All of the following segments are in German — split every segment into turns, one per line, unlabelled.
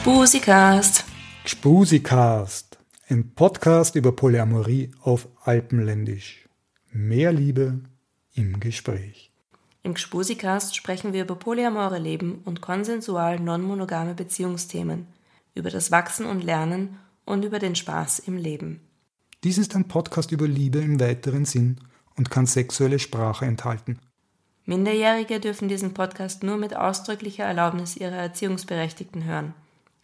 Spusikast.
Spusikast, ein Podcast über Polyamorie auf Alpenländisch. Mehr Liebe im Gespräch.
Im Spusikast sprechen wir über polyamore Leben und konsensual non-monogame Beziehungsthemen, über das Wachsen und Lernen und über den Spaß im Leben.
Dies ist ein Podcast über Liebe im weiteren Sinn und kann sexuelle Sprache enthalten.
Minderjährige dürfen diesen Podcast nur mit ausdrücklicher Erlaubnis ihrer Erziehungsberechtigten hören.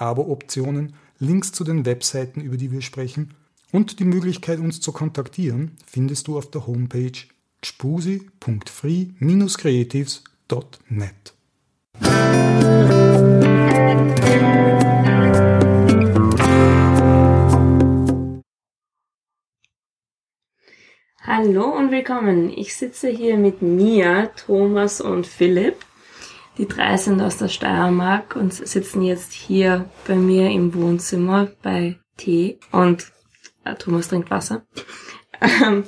Abo-Optionen, Links zu den Webseiten, über die wir sprechen und die Möglichkeit, uns zu kontaktieren, findest du auf der Homepage gspusi.free-creatives.net.
Hallo und willkommen. Ich sitze hier mit Mia, Thomas und Philipp. Die drei sind aus der Steiermark und sitzen jetzt hier bei mir im Wohnzimmer bei Tee und äh, Thomas trinkt Wasser. Ähm,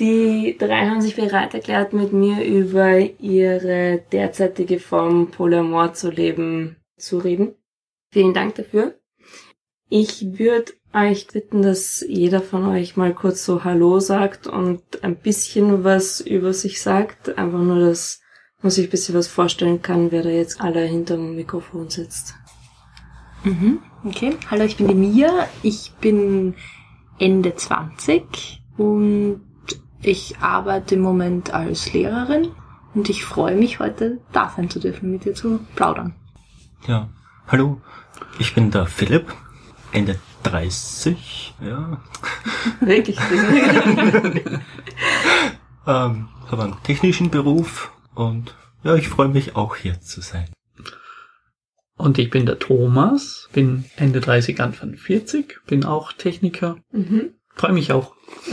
die drei haben sich bereit erklärt, mit mir über ihre derzeitige Form Polyamor zu leben zu reden. Vielen Dank dafür. Ich würde euch bitten, dass jeder von euch mal kurz so Hallo sagt und ein bisschen was über sich sagt. Einfach nur, dass man sich ein bisschen was vorstellen kann, wer da jetzt alle hinter dem Mikrofon sitzt.
Mhm, okay. Hallo, ich bin die Mia. Ich bin Ende 20 und ich arbeite im Moment als Lehrerin und ich freue mich heute da sein zu dürfen, mit dir zu plaudern.
Ja, hallo, ich bin der Philipp, Ende 30, ja.
Wirklich?
ähm, habe einen technischen Beruf und ja, ich freue mich auch hier zu sein.
Und ich bin der Thomas, bin Ende 30, Anfang 40, bin auch Techniker.
mhm.
Freue mich auch.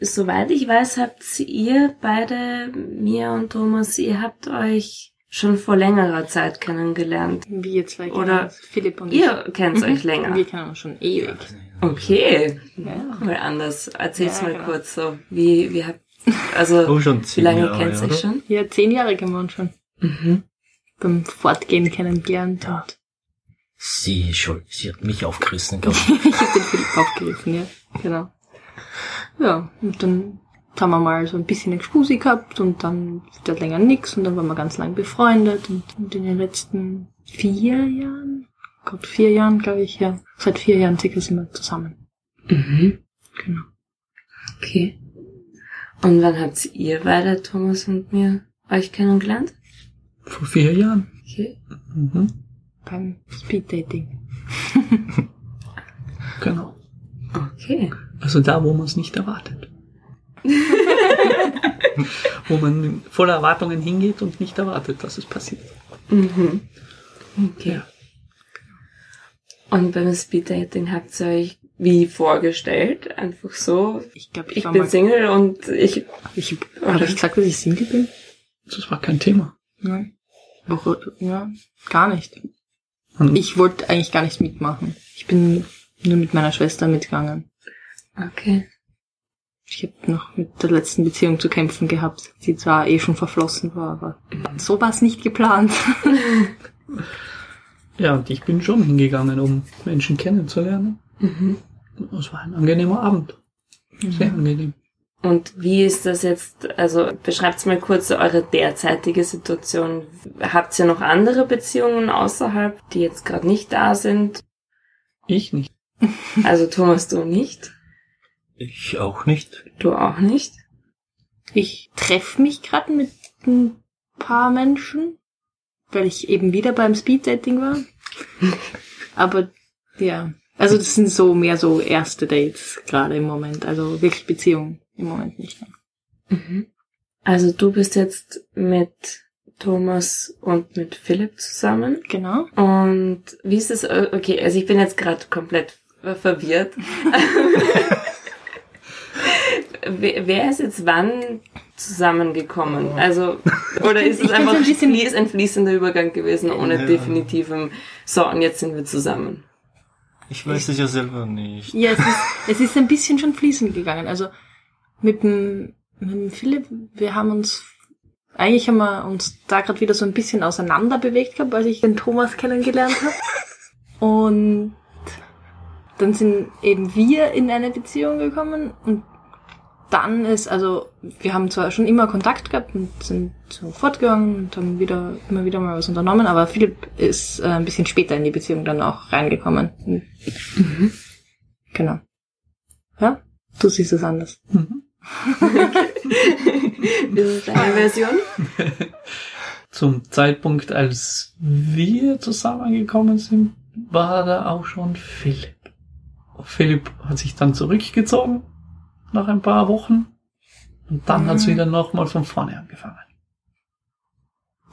Soweit ich weiß, habt ihr beide, Mia und Thomas, ihr habt euch schon vor längerer Zeit kennengelernt.
Wir zwei kennen
Oder
uns, Philipp und
Ihr kennt
ich.
euch länger.
Wir kennen uns schon ewig.
Okay,
Ja.
mal anders. Erzähl's
Ja,
mal
genau.
kurz so. Wie, wie habt, also,
Oh, schon
wie
zehn
lange
Jahre,
kennt ihr
oder?
euch schon?
Ja, zehn Jahre kennen wir uns schon.
Mhm.
Beim Fortgehen kennengelernt
Ja.
und
Sie, schon, sie hat mich aufgerissen, glaube ich.
ich habe den Philipp aufgegriffen, ja. Genau. Ja, und dann haben wir mal so ein bisschen eine Gspusi gehabt und dann wieder länger nix und dann waren wir ganz lang befreundet und, und in den letzten vier Jahren, Gott, vier Jahren, glaube ich, ja, seit vier Jahren circa sind wir zusammen.
Mhm.
Genau.
Okay. Und wann habt ihr beide, Thomas und mir, euch kennengelernt?
Vor vier Jahren.
Okay.
Mhm.
Beim Speeddating.
Genau.
Okay.
Also da, wo man es nicht erwartet. wo man voller Erwartungen hingeht und nicht erwartet, dass es passiert.
Mhm. Okay.
Ja.
Und beim Speeddating habt ihr euch wie vorgestellt? Einfach so,
Ich glaube,
ich
war
bin Single und ich,
ich, habe ich gesagt, dass ich Single bin?
Das war kein Thema.
Nein. Auch, ja, gar nicht.
Und
Ich wollte eigentlich gar nicht mitmachen. Ich bin nur mit meiner Schwester mitgegangen.
okay.
Ich habe noch mit der letzten Beziehung zu kämpfen gehabt, die zwar eh schon verflossen war, aber so war es nicht geplant.
ja, und ich bin schon hingegangen, um Menschen kennenzulernen.
Mhm.
Es war ein angenehmer Abend. Sehr angenehm.
Und wie ist das jetzt, also beschreibt mal kurz eure derzeitige Situation. Habt ihr noch andere Beziehungen außerhalb, die jetzt gerade nicht da sind?
Ich nicht.
Also Thomas, du nicht?
Ich auch nicht.
Du auch nicht?
Ich treffe mich gerade mit ein paar Menschen, weil ich eben wieder beim Speeddating war. Aber ja, also das sind so mehr so erste Dates gerade im Moment, also wirklich Beziehungen im Moment nicht.
Mhm. Also du bist jetzt mit Thomas und mit Philipp zusammen.
Genau.
Und wie ist es, äh, okay, also ich bin jetzt gerade komplett ver- verwirrt. wer, ist jetzt wann zusammengekommen? Also, oder ist es einfach
ein
fließ, ein fließender Übergang gewesen, ohne
Ja.
definitivem, so, und jetzt sind wir zusammen.
Ich weiß es ja selber nicht.
Ja, es ist, es ist ein bisschen schon fließend gegangen. Also mit dem, mit dem Philipp, wir haben uns, eigentlich haben wir uns da gerade wieder so ein bisschen auseinander bewegt gehabt, als ich den Thomas kennengelernt habe. Und dann sind eben wir in eine Beziehung gekommen und dann ist, also wir haben zwar schon immer Kontakt gehabt und sind so fortgegangen und haben wieder immer wieder mal was unternommen, aber Philipp ist äh, ein bisschen später in die Beziehung dann auch reingekommen. Genau. Ja, du siehst es anders.
Mhm.
Das ist deine Version?
Zum Zeitpunkt, als wir zusammengekommen sind, war da auch schon Philipp. Philipp hat sich dann zurückgezogen nach ein paar Wochen und dann hat's
Mhm.
wieder nochmal von vorne angefangen.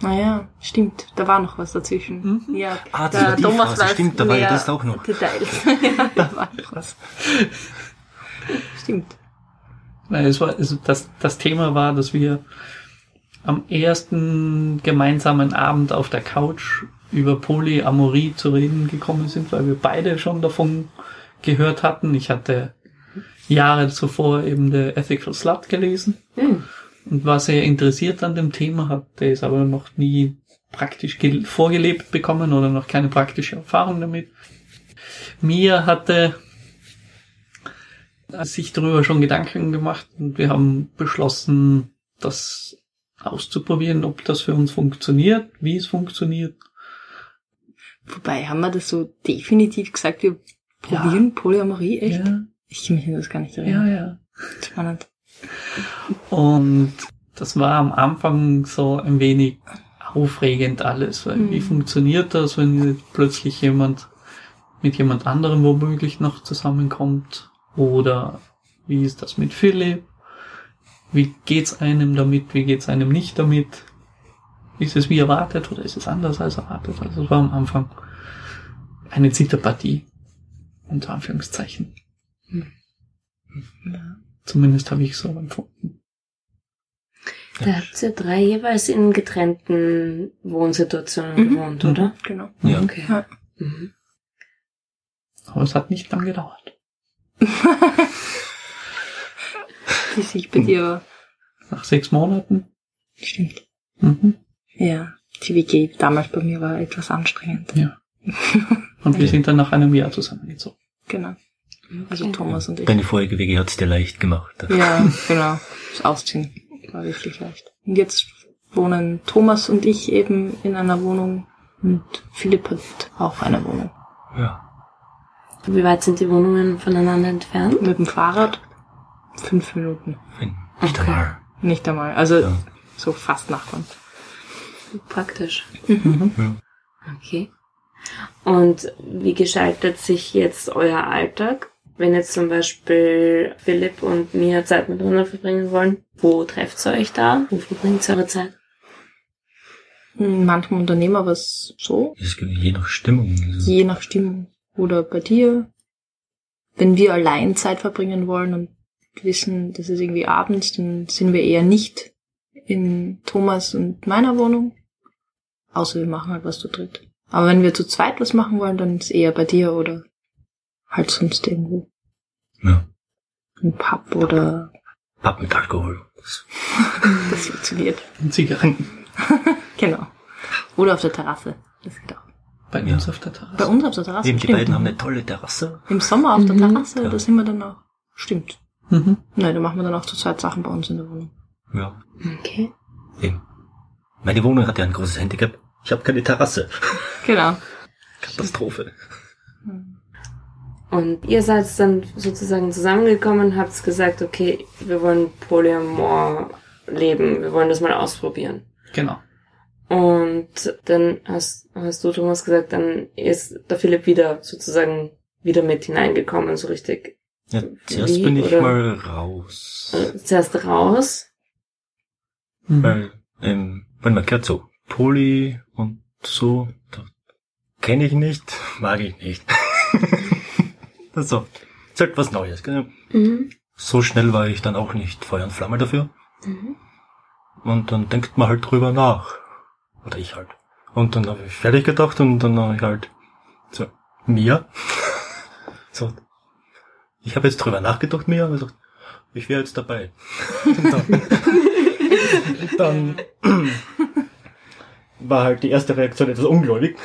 Naja, stimmt. Da war noch was dazwischen.
Mhm.
Ja,
Ah, das war die Phase,
weiß
stimmt, da war ja das auch noch.
Details. ja, da war noch was. Stimmt.
Nein, es war, also das, das Thema war, dass wir am ersten gemeinsamen Abend auf der Couch über Polyamorie zu reden gekommen sind, weil wir beide schon davon gehört hatten. Ich hatte Jahre zuvor eben The Ethical Slut gelesen
Hm.
und war sehr interessiert an dem Thema, hatte es aber noch nie praktisch gel- vorgelebt bekommen oder noch keine praktische Erfahrung damit. Mia hatte sich darüber schon Gedanken gemacht und wir haben beschlossen, das auszuprobieren, ob das für uns funktioniert, wie es funktioniert.
Wobei, haben wir das so definitiv gesagt, wir probieren Polyamorie, echt?
Ja,
Ich kann mich das gar nicht
ja,
erinnern.
ja.
Spannend.
Und das war am Anfang so ein wenig aufregend alles, weil
Mhm.
wie funktioniert das, wenn jetzt plötzlich jemand mit jemand anderem womöglich noch zusammenkommt? Oder wie ist das mit Philipp? Wie geht's einem damit? Wie geht's einem nicht damit? Ist es wie erwartet oder ist es anders als erwartet? Also es war am Anfang eine Zitterpartie. Unter Anführungszeichen. Zumindest habe ich so empfunden.
Da habt ihr drei jeweils in getrennten Wohnsituationen
Mhm.
gewohnt,
Mhm.
oder?
Genau.
Ja.
Okay.
Ja.
Mhm.
Aber es hat nicht lang gedauert.
Die sich bei dir,
Nach sechs Monaten.
stimmt.
Mhm.
Ja, die WG damals bei mir war etwas anstrengend.
Ja. Und wir sind dann nach einem Jahr zusammengezogen.
Genau. Also
Okay.
Thomas und ich.
Deine vorige WG hat's dir leicht gemacht.
Ja, genau. Das Ausziehen war wirklich leicht. Und jetzt wohnen Thomas und ich eben in einer Wohnung und Philipp hat auch eine Wohnung.
Ja.
Wie weit sind die Wohnungen voneinander entfernt?
Mit dem Fahrrad fünf Minuten.
Nicht
Okay.
einmal.
Nicht einmal. Also
Ja.
so fast Nachbarn.
Praktisch.
Ja.
Okay. Und wie gestaltet sich jetzt euer Alltag? Wenn jetzt zum Beispiel Philipp und Mia Zeit miteinander verbringen wollen, wo trefft ihr euch da? Wo verbringt ihr eure Zeit?
Manchmal unternehmen wir was so,
Es gibt je nach Stimmung. Also,
je nach Stimmung. Oder bei dir. Wenn wir allein Zeit verbringen wollen und wissen, das ist irgendwie abends, dann sind wir eher nicht in Thomas und meiner Wohnung. Außer wir machen halt was zu dritt. Aber wenn wir zu zweit was machen wollen, dann ist eher bei dir oder halt sonst irgendwo.
ja.
Im Pub oder
Pub mit Alkohol. Das-
das funktioniert.
Und Zigaretten.
Genau. Oder auf der Terrasse. Das geht auch.
Bei
Ja.
uns auf der Terrasse.
Bei uns auf der Terrasse.
Eben, die
stimmt.
beiden haben eine tolle Terrasse.
Im Sommer auf der
Mhm.
Terrasse,
Ja.
da sind wir dann auch. Stimmt.
Mhm.
Nein, da machen wir dann auch zu zweit Sachen bei uns in der Wohnung.
Ja.
Okay.
Eben. Meine Wohnung hat ja ein großes Handicap. Ich habe keine Terrasse.
Genau.
Katastrophe.
Und ihr seid dann sozusagen zusammengekommen, habt gesagt, okay, wir wollen Polyamor leben, wir wollen das mal ausprobieren.
Genau.
Und dann hast, hast du, Thomas, gesagt, dann ist der Philipp wieder sozusagen wieder mit hineingekommen, so richtig.
Ja, zuerst
Wie,
bin ich
oder?
mal raus.
Äh, Zuerst raus.
Mhm.
Weil, ähm, weil man gehört so, Poli und so, kenne ich nicht, mag ich nicht. das ist, so, ist halt was Neues. Gell?
Mhm.
So schnell war ich dann auch nicht Feuer und Flamme dafür. Und dann denkt man halt drüber nach. Oder ich halt. Und dann habe ich fertig gedacht und dann habe ich halt so, Mia. so, ich habe jetzt drüber nachgedacht, Mia, und gesagt, ich wäre jetzt dabei. dann, dann war halt die erste Reaktion etwas ungläubig.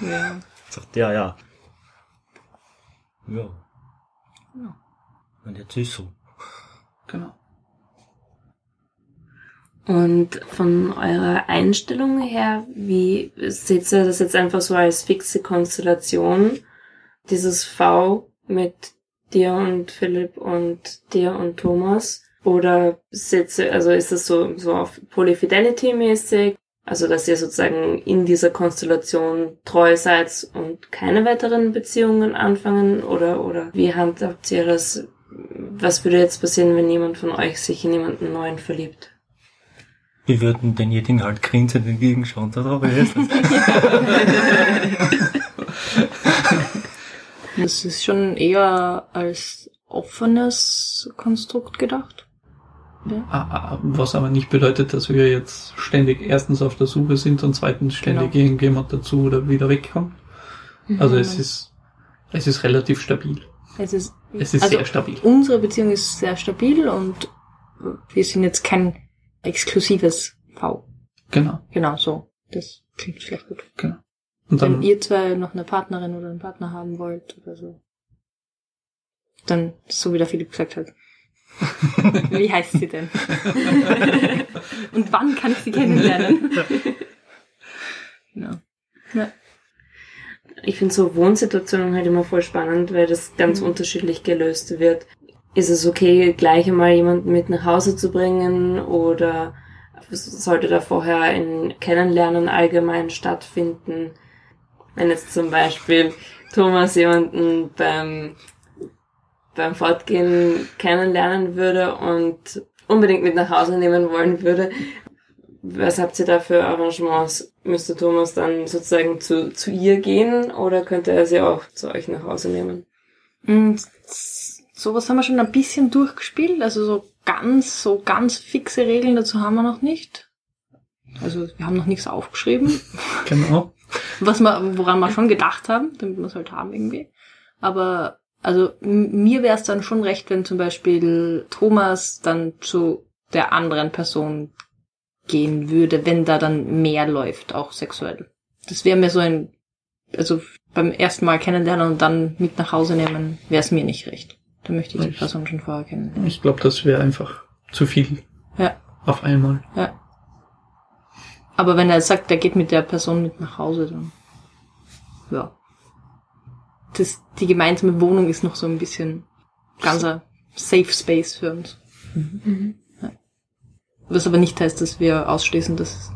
Ja.
Sagt, ja, ja. Ja. Und jetzt ist so.
Genau.
Und von eurer Einstellung her, wie seht ihr das jetzt einfach so als fixe Konstellation? Dieses V mit dir und Philipp und dir und Thomas? Oder seht ihr, also ist das so, so auf Polyfidelity mäßig? Also, dass ihr sozusagen in dieser Konstellation treu seid und keine weiteren Beziehungen anfangen? Oder, oder wie handhabt ihr das? Was würde jetzt passieren, wenn jemand von euch sich in jemanden neuen verliebt?
Wir würden denjenigen halt grinsend entgegenschauen. Da drauf ist das.
Das ist schon eher als offenes Konstrukt gedacht. Ja.
Ah, ah, Was aber nicht bedeutet, dass wir jetzt ständig erstens auf der Suche sind und zweitens ständig
Genau.
irgendjemand dazu oder wieder wegkommt. Also es ist, es ist relativ stabil.
Es ist,
Es ist
also
sehr stabil.
unsere Beziehung ist sehr stabil und wir sind jetzt kein exklusives V.
Genau,
Genau so. Das klingt vielleicht gut.
genau. Und
Wenn
dann,
ihr zwei noch eine Partnerin oder einen Partner haben wollt oder so, dann so wie der Philipp gesagt hat. Wie heißt sie denn? Und wann kann ich sie kennenlernen? genau. Ja.
Ich finde so Wohnsituationen halt immer voll spannend, weil das ganz
Mhm.
unterschiedlich gelöst wird. Ist es okay, gleich einmal jemanden mit nach Hause zu bringen oder sollte da vorher ein Kennenlernen allgemein stattfinden? Wenn jetzt zum Beispiel Thomas jemanden beim, beim Fortgehen kennenlernen würde und unbedingt mit nach Hause nehmen wollen würde, was habt ihr da für Arrangements? Müsste Thomas dann sozusagen zu, zu ihr gehen oder könnte er sie auch zu euch nach Hause nehmen?
Und sowas haben wir schon ein bisschen durchgespielt, also so ganz, so ganz fixe Regeln dazu haben wir noch nicht. Also wir haben noch nichts aufgeschrieben,
genau.
was wir, woran wir schon gedacht haben, damit wir es halt haben irgendwie. Aber also mir wäre es dann schon recht, wenn zum Beispiel Thomas dann zu der anderen Person gehen würde, wenn da dann mehr läuft, auch sexuell. Das wäre mir so ein, also beim ersten Mal kennenlernen und dann mit nach Hause nehmen, wäre es mir nicht recht. Da möchte ich die Person schon vorher kennenlernen.
Ich glaube, das wäre einfach zu viel
Ja,
auf einmal.
ja. Aber wenn er sagt, er geht mit der Person mit nach Hause, dann ja. Das, die gemeinsame Wohnung ist noch so ein bisschen ganzer Safe Space für uns. Ja. Was aber nicht heißt, dass wir ausschließen, dass,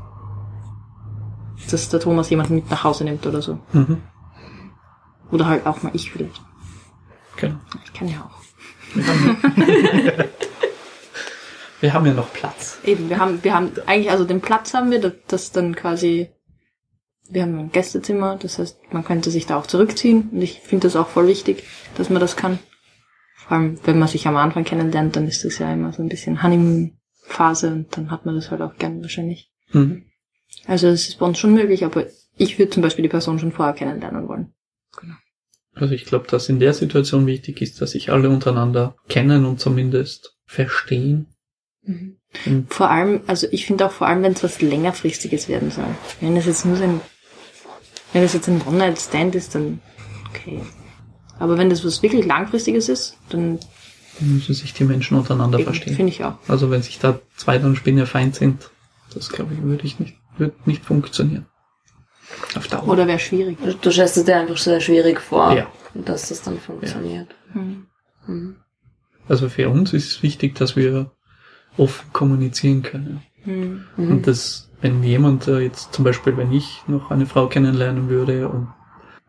dass der Thomas jemanden mit nach Hause nimmt oder so.
Mhm.
Oder halt auch mal ich vielleicht.
Genau.
Ich kann ja auch.
Wir haben ja noch Platz.
Eben, wir haben, wir haben eigentlich, also den Platz haben wir, das, das dann quasi, wir haben ein Gästezimmer, das heißt, man könnte sich da auch zurückziehen und ich finde das auch voll wichtig, dass man das kann. Vor allem, wenn man sich am Anfang kennenlernt, dann ist das ja immer so ein bisschen Honeymoon-Phase und dann hat man das halt auch gern wahrscheinlich.
Mhm.
Also es ist bei uns schon möglich, aber ich würde zum Beispiel die Person schon vorher kennenlernen wollen.
Also ich glaube, dass in der Situation wichtig ist, dass sich alle untereinander kennen und zumindest verstehen. Und
Vor allem, also ich finde auch vor allem, wenn es was längerfristiges werden soll. Wenn es jetzt nur so ein, wenn es jetzt ein One-Night-Stand ist, dann okay. Aber wenn das was wirklich langfristiges ist, dann
müssen sich die Menschen untereinander
eben,
verstehen.
finde ich auch.
Also wenn sich da zwei dann Spinnefeind sind, das glaube ich, würde ich nicht, wird nicht funktionieren. Auf Dauer.
Oder wäre schwierig.
Du, stellst es dir einfach sehr schwierig vor,
Ja.
dass das dann funktioniert.
Hm.
Mhm.
Also für uns ist es wichtig, dass wir offen kommunizieren können.
Hm.
Mhm.
Und das, wenn jemand äh, jetzt zum Beispiel, wenn ich noch eine Frau kennenlernen würde und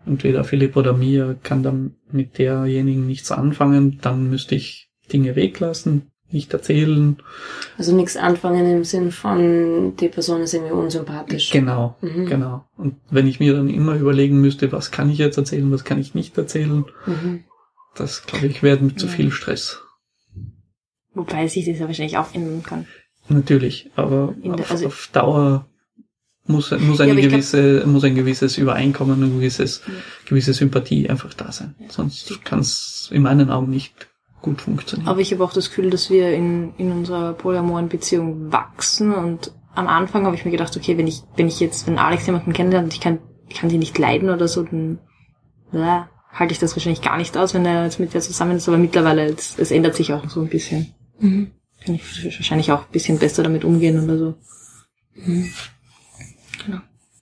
entweder Philipp oder mir kann dann mit derjenigen nichts anfangen, dann müsste ich Dinge weglassen, nicht erzählen.
Also nichts anfangen im Sinn von, die Person ist irgendwie unsympathisch.
Genau,
Mhm.
genau. Und wenn ich mir dann immer überlegen müsste, was kann ich jetzt erzählen, was kann ich nicht erzählen,
Mhm.
das glaube ich wäre mit zu viel Stress.
Wobei sich das ja wahrscheinlich auch ändern kann.
Natürlich, aber
der-
auf,
also-
auf Dauer muss, muss,
Ja,
eine
aber ich glaub-
gewisse, muss ein gewisses Übereinkommen, eine gewisses,
Ja.
gewisse Sympathie einfach da sein. Sonst kann es in meinen Augen nicht gut funktionieren.
Aber ich habe auch das Gefühl, dass wir in, in unserer polyamoren Beziehung wachsen und am Anfang habe ich mir gedacht, okay, wenn ich, wenn ich jetzt, wenn Alex jemanden kennenlernt und ich kann, ich kann die nicht leiden oder so, dann ja, halte ich das wahrscheinlich gar nicht aus, wenn er jetzt mit der zusammen ist, aber mittlerweile, es, es ändert sich auch so ein bisschen.
Mhm.
Kann ich wahrscheinlich auch ein bisschen besser damit umgehen oder so.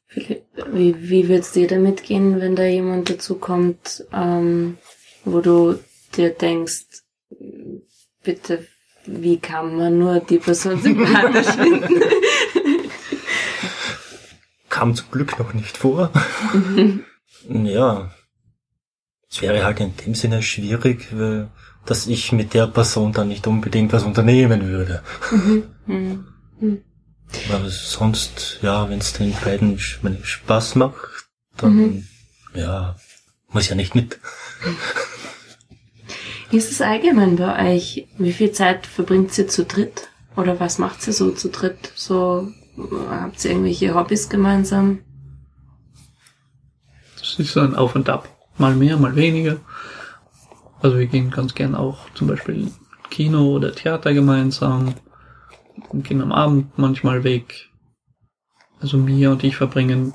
Philipp, wie, wie wird's dir damit gehen, wenn da jemand dazu kommt, ähm, wo du dir denkst, bitte, wie kann man nur die Person sympathisch finden?
Kam zum Glück noch nicht vor. ja. Es wäre halt in dem Sinne schwierig, weil- dass ich mit der Person dann nicht unbedingt was unternehmen würde.
Mhm.
Aber sonst, ja, wenn es den beiden Spaß macht, dann, ja, muss ja nicht mit.
Wie ist es allgemein bei euch? Wie viel Zeit verbringt ihr zu dritt? Oder was macht ihr so zu dritt? So, habt ihr irgendwelche Hobbys gemeinsam?
Das ist so ein Auf und Ab. Mal mehr, mal weniger. Also wir gehen ganz gern auch zum Beispiel Kino oder Theater gemeinsam. Und gehen am Abend manchmal weg. Also Mia und ich verbringen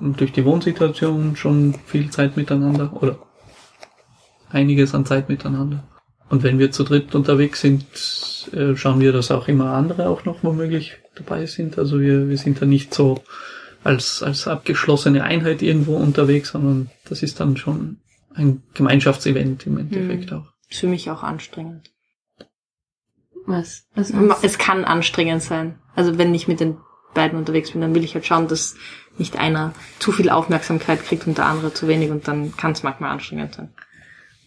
durch die Wohnsituation schon viel Zeit miteinander oder einiges an Zeit miteinander. Und wenn wir zu dritt unterwegs sind, äh, schauen wir, dass auch immer andere auch noch womöglich dabei sind. Also wir, wir sind da nicht so als, als abgeschlossene Einheit irgendwo unterwegs, sondern das ist dann schon ein Gemeinschaftsevent im Endeffekt auch.
Ist für mich auch anstrengend.
Was? Was?
Es kann anstrengend sein. Also wenn ich mit den beiden unterwegs bin, dann will ich halt schauen, dass nicht einer zu viel Aufmerksamkeit kriegt und der andere zu wenig und dann kann es manchmal anstrengend sein.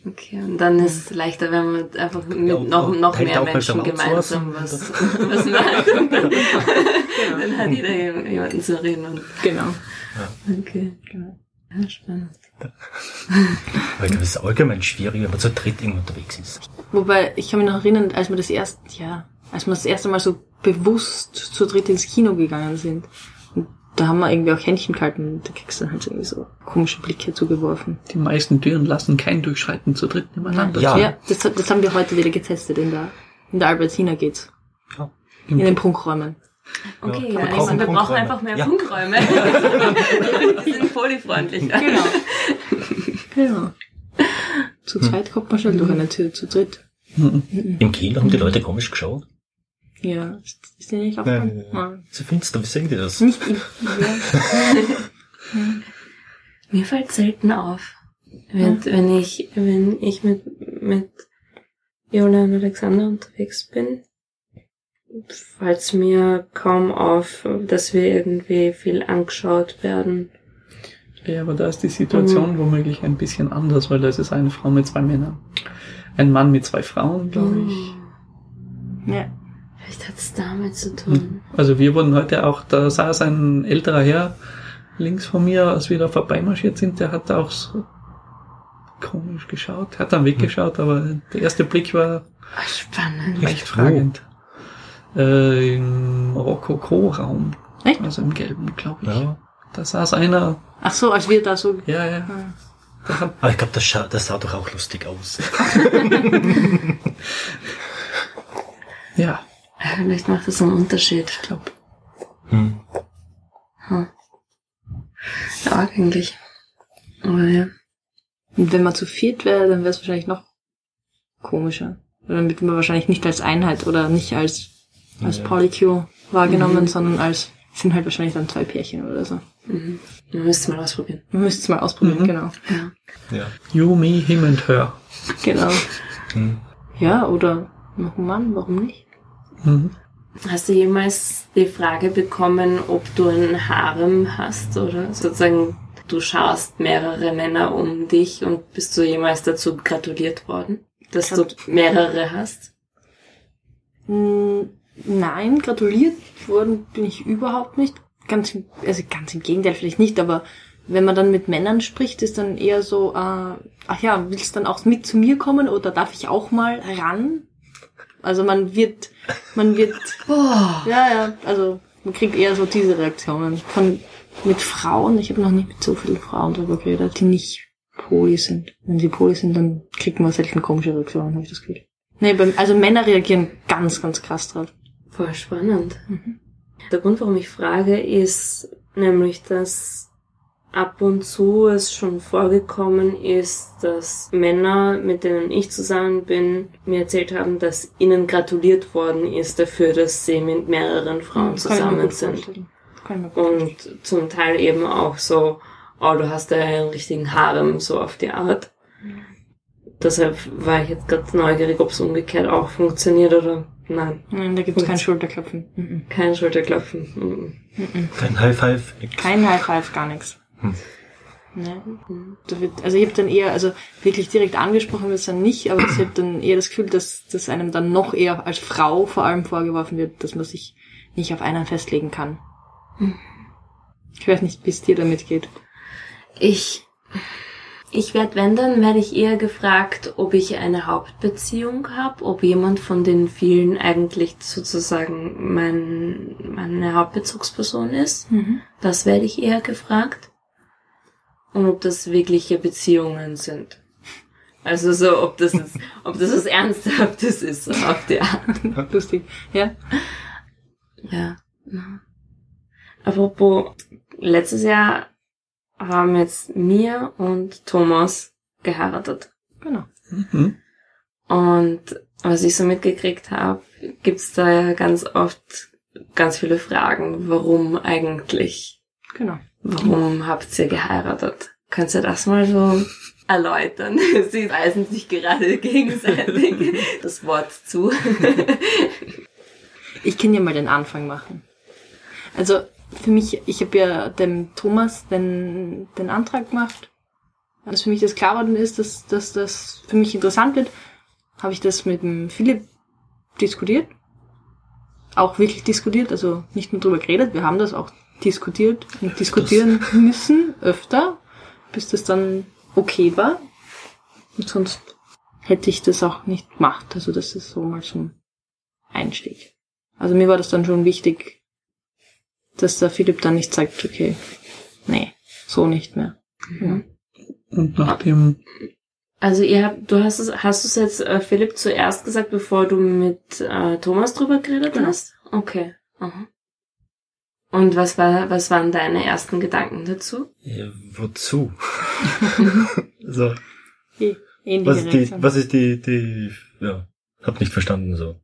Okay, und dann ist es leichter, wenn man einfach mit
Ja,
noch, noch mehr Menschen
so
gemeinsam was, was macht. Und dann, dann hat jeder jemanden zu reden. Und,
Genau.
okay.
genau.
Ja, spannend.
Weil das ist allgemein schwierig, wenn man zu dritt irgendwo unterwegs ist.
Wobei, ich kann mich noch erinnern, als wir das erste, ja, als wir das erste Mal so bewusst zu dritt ins Kino gegangen sind. Und da haben wir irgendwie auch Händchen gehalten und da kriegst du dann halt irgendwie so komische Blicke zugeworfen.
Die meisten Türen lassen kein Durchschreiten zu dritt nebeneinander.
Ja.
Ja, das, das haben wir heute wieder getestet in der, in der Albertina geht's.
Ja.
In den Prunkräumen.
Okay,
Ja,
ja,
wir
ich
brauchen
einfach mehr
Ja.
Funkräume. Die sind polyfreundlicher.
Genau. genau. Zu zweit kommt man schon durch eine Tür, zu dritt.
Mhm.
Im Kino haben die Leute komisch geschaut.
Ja, ist, ist dir nicht
Nein,
aufgefallen?
nein, nein. So finster, wie sehen die das?
Nicht ich. Ja.
Mir fällt selten auf, wenn, wenn ich, wenn ich mit, mit Viola und Alexander unterwegs bin, fällt mir kaum auf, dass wir irgendwie viel angeschaut werden.
Ja, aber da ist die Situation womöglich ein bisschen anders, weil da ist es eine Frau mit zwei Männern. Ein Mann mit zwei Frauen, glaube ich.
ja.
Vielleicht hat es damit zu tun.
Also wir wurden heute auch, da saß ein älterer Herr links von mir, als wir da vorbeimarschiert sind, der hat auch so komisch geschaut, hat dann weggeschaut, aber der erste Blick war
spannend.
leicht fragend. Äh, Im Rokoko-Raum,
Echt?
also im Gelben, glaube ich.
Ja.
Da saß einer,
Ach so, als wir da so.
ja, ja,
Ah.
der hat,
Aber ich glaube, das, scha- das sah doch auch lustig aus.
ja,
Vielleicht macht das einen Unterschied.
ich glaube,
Hm.
Hm. Ja, eigentlich. Aber ja.
Und wenn man zu viert wäre, dann wäre es wahrscheinlich noch komischer. Dann wird man wahrscheinlich nicht als Einheit oder nicht als, als
Ja.
Polycule wahrgenommen,
Mhm.
sondern als, sind halt wahrscheinlich dann zwei Pärchen oder so.
Mhm. Wir müssen mal ausprobieren.
Man müsste es mal ausprobieren,
Mhm.
genau.
Ja.
Ja.
you, me, him and her.
Genau.
Hm.
Ja, oder noch ein Mann, warum nicht?
Mhm.
Hast du jemals die Frage bekommen, ob du einen Harem hast oder sozusagen du schaust mehrere Männer um dich und bist du jemals dazu gratuliert worden, dass du mehrere hast?
Mm, Nein, gratuliert worden bin ich überhaupt nicht. Ganz, im- also ganz im Gegenteil vielleicht nicht, aber wenn man dann mit Männern spricht, ist dann eher so, äh, ach ja, willst du dann auch mit zu mir kommen oder darf ich auch mal ran? Also man wird, man wird, ja, ja, also man kriegt eher so diese Reaktionen von mit Frauen. Ich habe noch nicht mit so vielen Frauen darüber geredet, die nicht Poli sind. Wenn sie Poli sind, dann kriegt man selten komische Reaktionen, habe ich das Gefühl. Nee, beim, also Männer reagieren ganz, ganz krass drauf.
Voll spannend. Der Grund, warum ich frage, ist nämlich, dass ab und zu es schon vorgekommen ist, dass Männer, mit denen ich zusammen bin, mir erzählt haben, dass ihnen gratuliert worden ist dafür, dass sie mit mehreren Frauen
mir
zusammen sind. Und zum Teil eben auch so, oh, du hast ja einen richtigen Harem, so auf die Art. Deshalb war ich jetzt ganz neugierig, ob es umgekehrt auch funktioniert oder nein.
Nein, da gibt's kein Schulterklopfen. Mhm.
Kein Schulterklopfen. Mhm.
Kein High Five. nix.
Kein High Five, gar nichts.
Hm.
Ne? Da wird, also ich habe dann eher, also wirklich direkt angesprochen wird es dann nicht, aber ich habe dann eher das Gefühl, dass, dass einem dann noch eher als Frau vor allem vorgeworfen wird, dass man sich nicht auf einen festlegen kann. Ich weiß nicht, wie es dir damit geht.
Ich, ich werde, wenn dann, werde ich eher gefragt, ob ich eine Hauptbeziehung habe, ob jemand von den vielen eigentlich sozusagen mein, meine Hauptbezugsperson ist. Das werde ich eher gefragt. Und ob das wirkliche Beziehungen sind. Also so, ob das jetzt, ob das was Ernsthaftes ist, so auf die Art.
Lustig. Ja?
Ja. Mhm. Apropos, letztes Jahr haben jetzt Mia und Thomas geheiratet.
Genau.
Mhm.
Und was ich so mitgekriegt habe, gibt's da ja ganz oft ganz viele Fragen. Warum eigentlich?
Genau.
Warum habt ihr geheiratet? Könnt ihr das mal so erläutern? Sie weisen sich gerade gegenseitig das Wort zu.
Ich kann ja mal den Anfang machen. Also für mich, ich habe ja dem Thomas den, den Antrag gemacht. Als für mich das klar geworden ist, dass, dass das für mich interessant wird, habe ich das mit dem Philipp diskutiert. Auch wirklich diskutiert, also nicht nur drüber geredet, wir haben das auch diskutiert und diskutieren müssen öfter, bis das dann okay war. Und sonst hätte ich das auch nicht gemacht. Also das ist so mal so ein Einstieg. Also mir war das dann schon wichtig, dass der Philipp dann nicht sagt, okay, nee, so nicht mehr. Ja.
Und nachdem,
Also ihr habt, du hast es, hast du es jetzt äh, Philipp zuerst gesagt, bevor du mit äh, Thomas drüber geredet
Genau.
hast? Okay. Aha. Und was war, was waren deine ersten Gedanken dazu?
Ja, wozu? so,
Ähnliche
was ist die, was ist die, die, ja, hab nicht verstanden so.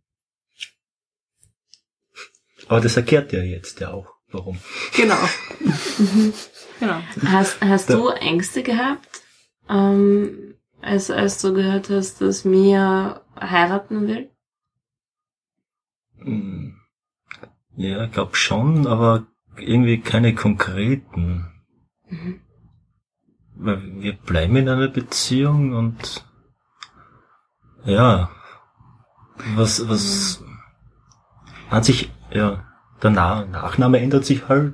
Aber das erklärt ja jetzt ja auch, warum.
Genau. genau.
Hast, hast du Ängste gehabt, ähm, als, als du gehört hast, dass Mia heiraten will?
Hm. Ja, ich glaub schon, aber irgendwie keine konkreten.
Mhm.
Weil wir bleiben in einer Beziehung und ja, was, was an sich, ja, der Na Nachname ändert sich halt,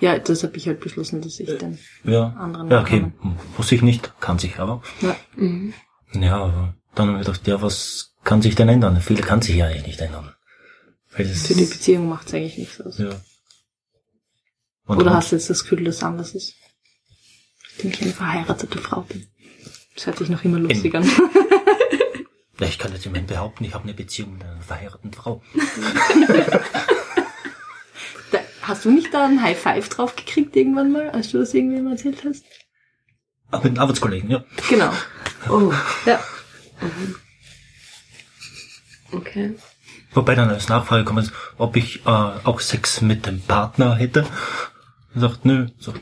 Ja, das habe ich halt beschlossen, dass ich den
ja.
anderen
Ja, okay, muss ich nicht, kann sich aber.
Ja.
Mhm.
Ja, aber dann habe ich gedacht, ja, was kann sich denn ändern? Viel kann sich ja eh nicht ändern. Weil
Für die Beziehung macht es eigentlich nichts aus.
ja. Und
Oder
dann-
hast du jetzt das Gefühl, dass es anders ist? Dass ich eine verheiratete Frau bin. Das hört sich noch immer lustig an.
Ja, ich kann jetzt immerhin behaupten, ich habe eine Beziehung mit einer verheirateten Frau.
Hast du nicht da ein High Five drauf gekriegt irgendwann mal, als du das irgendwem erzählt hast?
Aber mit einem Arbeitskollegen, ja.
Genau.
Oh,
Ja.
okay.
Wobei dann als Nachfrage kommt, ob ich äh, auch Sex mit dem Partner hätte. Er sagt, nö. So.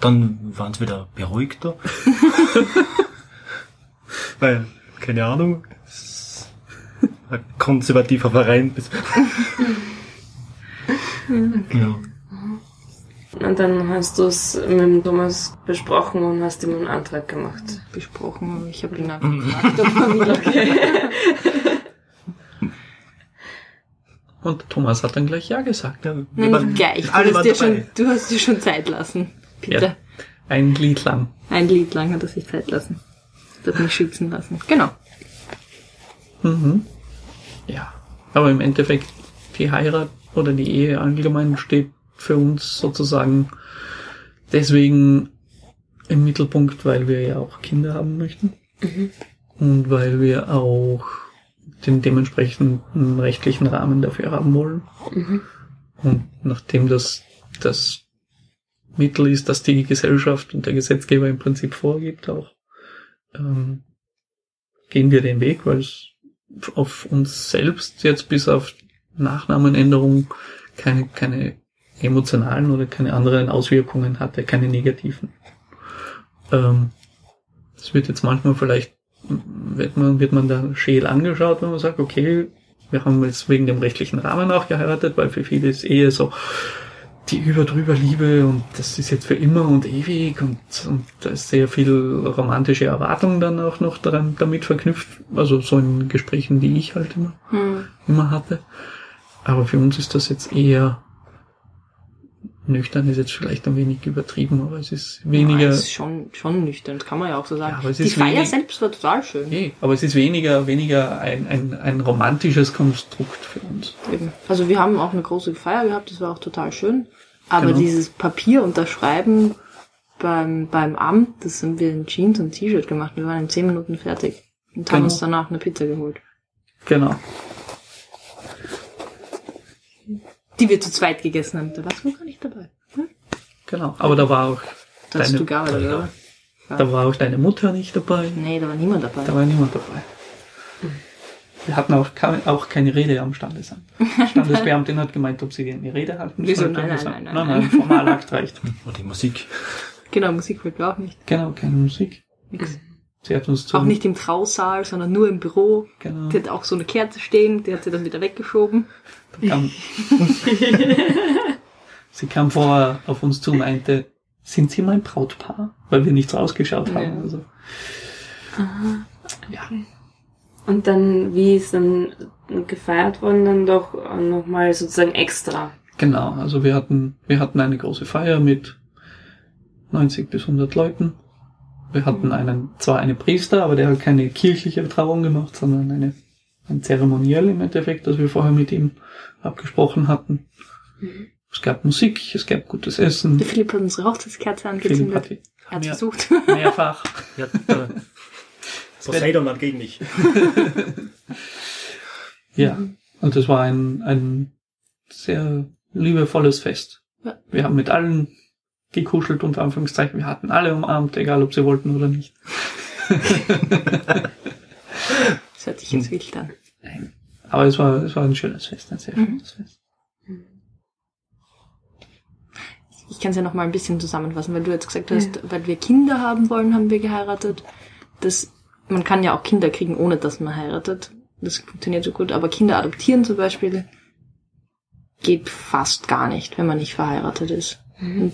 Dann waren sie wieder beruhigter. Weil, keine Ahnung, es ist ein konservativer Verein. Bis ja.
Und dann hast du es mit dem Thomas besprochen und hast ihm einen Antrag gemacht.
Besprochen, ich habe ihn einfach gefragt, ob er will.
Und Thomas hat dann gleich Ja gesagt.
Ja, waren-
nicht gleich. Du hast, dir schon, du hast dir schon Zeit lassen. Bitte.
Ja. Ein Lied lang.
Ein Lied lang hat er sich Zeit lassen. Das hat mich schützen lassen. Genau.
Mhm. Ja. Aber im Endeffekt, die Heirat oder die Ehe allgemein steht für uns sozusagen deswegen im Mittelpunkt, weil wir ja auch Kinder haben möchten. Und weil wir auch den dementsprechenden rechtlichen Rahmen dafür haben wollen. Und nachdem das das Mittel ist, das die Gesellschaft und der Gesetzgeber im Prinzip vorgibt, auch ähm, gehen wir den Weg, weil es auf uns selbst jetzt bis auf Nachnamenänderung keine, keine emotionalen oder keine anderen Auswirkungen hatte, keine negativen. Ähm, es wird jetzt manchmal vielleicht, wird man, wird man da scheel angeschaut, wenn man sagt, okay, wir haben jetzt wegen dem rechtlichen Rahmen auch geheiratet, weil für viele ist Ehe so die über drüber Liebe und das ist jetzt für immer und ewig und, und da ist sehr viel romantische Erwartung dann auch noch daran, damit verknüpft, also so in Gesprächen, die ich halt immer,
Hm.
immer hatte. Aber für uns ist das jetzt eher nüchtern, ist jetzt vielleicht ein wenig übertrieben, aber es ist weniger,
Ja, es ist schon, schon nüchtern, das kann man ja auch so sagen.
Ja, aber es
Die
ist
Feier
wenig-
selbst war total schön.
nee, aber es ist weniger, weniger ein, ein, ein romantisches Konstrukt für uns.
Eben. Also wir haben auch eine große Feier gehabt, das war auch total schön. Aber
Genau.
dieses Papier unterschreiben beim, beim Amt, das haben wir in Jeans und T-Shirt gemacht. Wir waren in zehn Minuten fertig und haben
Genau.
uns danach eine Pizza geholt.
Genau.
Die wir zu zweit gegessen haben. Da warst du gar nicht dabei. Hm?
Genau. Aber da war auch,
Da hast
Deine-
du gearbeitet, oder?
da war auch deine Mutter nicht dabei.
Nee, da war niemand dabei.
Da war niemand dabei. Wir hatten auch, keine- auch keine Rede am Standesamt. Die Standesbeamtin hat gemeint, ob sie eine Rede halten
Wieso? Nein, nein, nein, nein,
nein,
nein.
nein, Formalakt reicht.
Und die Musik.
Genau, Musik wollten wir auch nicht.
Genau, keine Musik.
Nix.
Sie hat uns zu,
Auch nicht im Trausaal, sondern nur im Büro.
Genau.
Die hat auch so eine Kerze stehen, die hat sie dann wieder weggeschoben.
Kam, sie kam vorher auf uns zu und meinte, sind Sie mein Brautpaar? Weil wir nichts rausgeschaut haben.
Ja.
Also, ja.
Und dann, wie ist dann gefeiert worden, dann doch nochmal sozusagen extra.
Genau, also wir hatten, wir hatten eine große Feier mit 90 bis 100 Leuten. Wir hatten einen, zwar einen Priester, aber der hat keine kirchliche Trauung gemacht, sondern eine, ein Zeremoniell im Endeffekt, das wir vorher mit ihm abgesprochen hatten. Es gab Musik, es gab gutes Essen.
Der Philipp hat unsere Hochzeitskerze
Philipp
angezündet.
hat
Er hat
mehr-
versucht.
mehrfach.
Ja, äh, Poseidon hat gegen mich.
Ja, und es war ein, ein sehr liebevolles Fest.
Ja.
Wir haben mit allen gekuschelt, unter Anführungszeichen. Wir hatten alle umarmt, egal ob sie wollten oder nicht.
Das hört sich jetzt wild an.
Nein. Aber es war, es war ein schönes Fest, ein sehr
Mhm.
schönes Fest.
Ich kann es ja noch mal ein bisschen zusammenfassen, weil du jetzt gesagt hast, weil wir Kinder haben wollen, haben wir geheiratet. Das, man kann ja auch Kinder kriegen, ohne dass man heiratet. Das funktioniert so gut. Aber Kinder adoptieren zum Beispiel geht fast gar nicht, wenn man nicht verheiratet ist. Und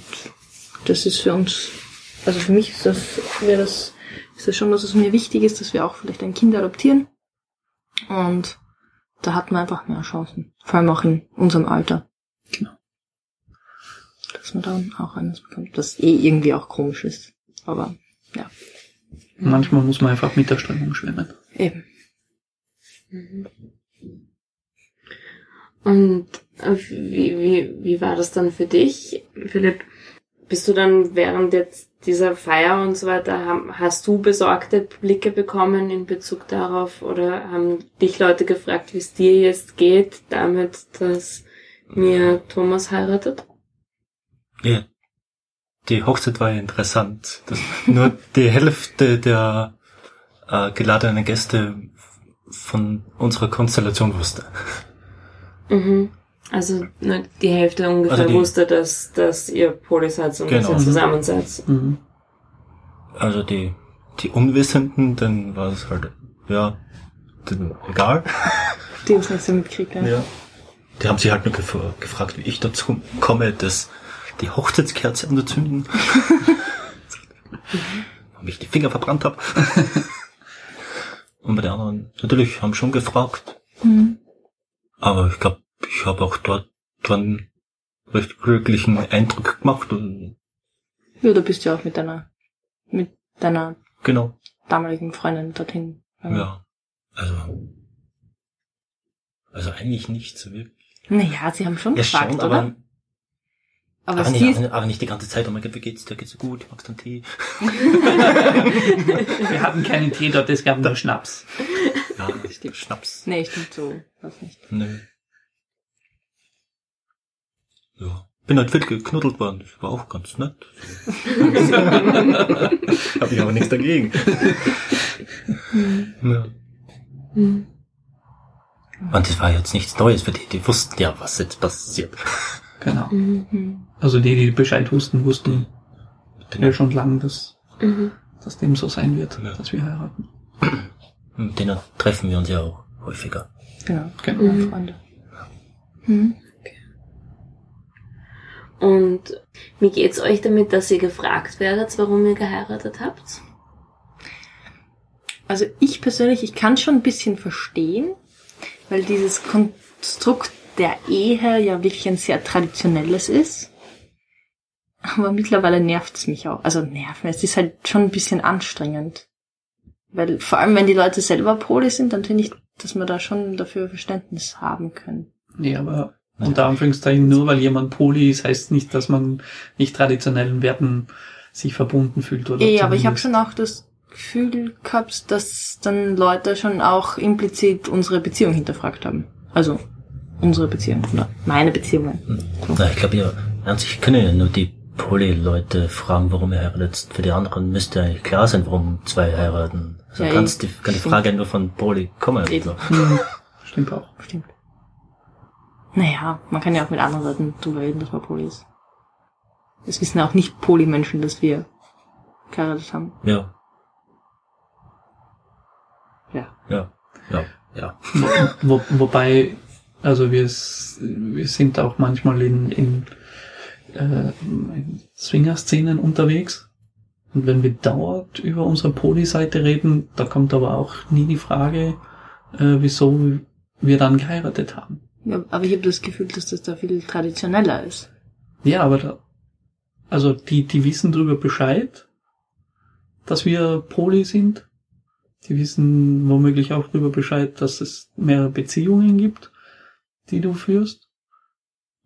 das ist für uns, also für mich ist das, wäre das, ist das schon, dass es mir wichtig ist, dass wir auch vielleicht ein Kind adoptieren. Und da hat man einfach mehr Chancen. Vor allem auch in unserem Alter.
Genau.
Dass man dann auch eines bekommt, das eh irgendwie auch komisch ist. Aber ja,
Manchmal muss man einfach mit der Strömung schwimmen.
eben.
Und äh, wie, wie, wie war das dann für dich, Philipp? Bist du dann während jetzt dieser Feier und so weiter, hast du besorgte Blicke bekommen in Bezug darauf oder haben dich Leute gefragt, wie es dir jetzt geht, damit, dass mir Thomas heiratet?
Ja. Die Hochzeit war ja interessant. Das, nur die Hälfte der äh, geladenen Gäste von unserer Konstellation wusste.
Mhm. Also ne, die Hälfte ungefähr
Also die-
wusste, dass, dass ihr Poli seid und dass
Genau.
ihr zusammen seid.
Mhm.
Also die, die Unwissenden, dann war es halt, ja, dann egal.
Die uns nicht so mitkriegt. Ja.
Ja. Die haben sich halt nur gef gefragt, wie ich dazu komme, das, die Hochzeitskerze anzuzünden. Ob ich die Finger verbrannt habe. Und bei den anderen, natürlich, haben schon gefragt.
Mhm.
Aber ich glaube, ich habe auch dort einen recht glücklichen Eindruck gemacht und
Ja, du bist ja auch mit deiner, mit deiner
genau,
damaligen Freundin dorthin.
ja. Also, also eigentlich nicht so wirklich.
Naja, sie haben schon
Ja,
gefragt,
schon,
oder?
aber,
aber
nicht, aber nicht die ganze Zeit. Oh mein Gott, wie geht's dir? Geht's dir gut? Magst du einen Tee?
Wir hatten keinen Tee dort, es gab nur Schnaps.
Ja,
Stimmt.
Schnaps.
nee, stimmt so, was nicht.
Nö. Ja. Bin halt fit geknuddelt worden. Das war auch ganz nett. Hab ich aber nichts dagegen. ja.
Mhm.
Und das war jetzt nichts Neues für die. Die wussten ja, was jetzt passiert.
Genau.
Mhm.
Hm.
Also die, die Bescheid wussten, wussten ja schon lange, dass,
Mhm.
dass dem so sein wird,
Ja.
dass wir heiraten.
Mit denen treffen wir uns ja auch häufiger.
Genau,
Genau.
Mhm.
Freunde.
Und wie geht's euch damit, dass ihr gefragt werdet, warum ihr geheiratet habt?
Also ich persönlich, ich kann schon ein bisschen verstehen, weil dieses Konstrukt der Ehe ja wirklich ein sehr traditionelles ist. Aber mittlerweile nervt es mich auch. Also nerven, es ist halt schon ein bisschen anstrengend. Weil vor allem, wenn die Leute selber Poli sind, dann finde ich, dass wir da schon dafür Verständnis haben können.
Nee, aber unter Anführungszeichen nur weil jemand Poli ist, heißt nicht, dass man nicht traditionellen Werten sich verbunden fühlt oder
Ja, aber ich habe schon auch das Gefühl gehabt, dass dann Leute schon auch implizit unsere Beziehung hinterfragt haben. Also unsere Beziehung oder meine Beziehungen.
Na, ich glaube, ihr an sich können ja nur die Poly-Leute fragen, warum ihr heiratet. Für die anderen müsste eigentlich klar sein, warum zwei heiraten. Also
Ja,
kannst
eh.
die, kann die. Frage ja nur von Poly kommen.
Eben.
Also.
Hm, Stimmt auch.
Stimmt. Naja, man kann ja auch mit anderen Leuten drüber reden, dass man Poly ist. Es wissen auch nicht Poly-Menschen, dass wir geheiratet haben.
Ja,
Ja.
ja, ja, ja.
Wo, wobei, also wir, wir sind auch manchmal in, in, äh, in Swinger-Szenen unterwegs. Und wenn wir dort über unsere Poli-Seite reden, da kommt aber auch nie die Frage, äh, wieso wir dann geheiratet haben.
Ja aber ich habe das Gefühl, dass das da viel traditioneller ist.
Ja, aber da, also die, die wissen darüber Bescheid, dass wir Poli sind. Die wissen womöglich auch darüber Bescheid, dass es mehrere Beziehungen gibt, die du führst.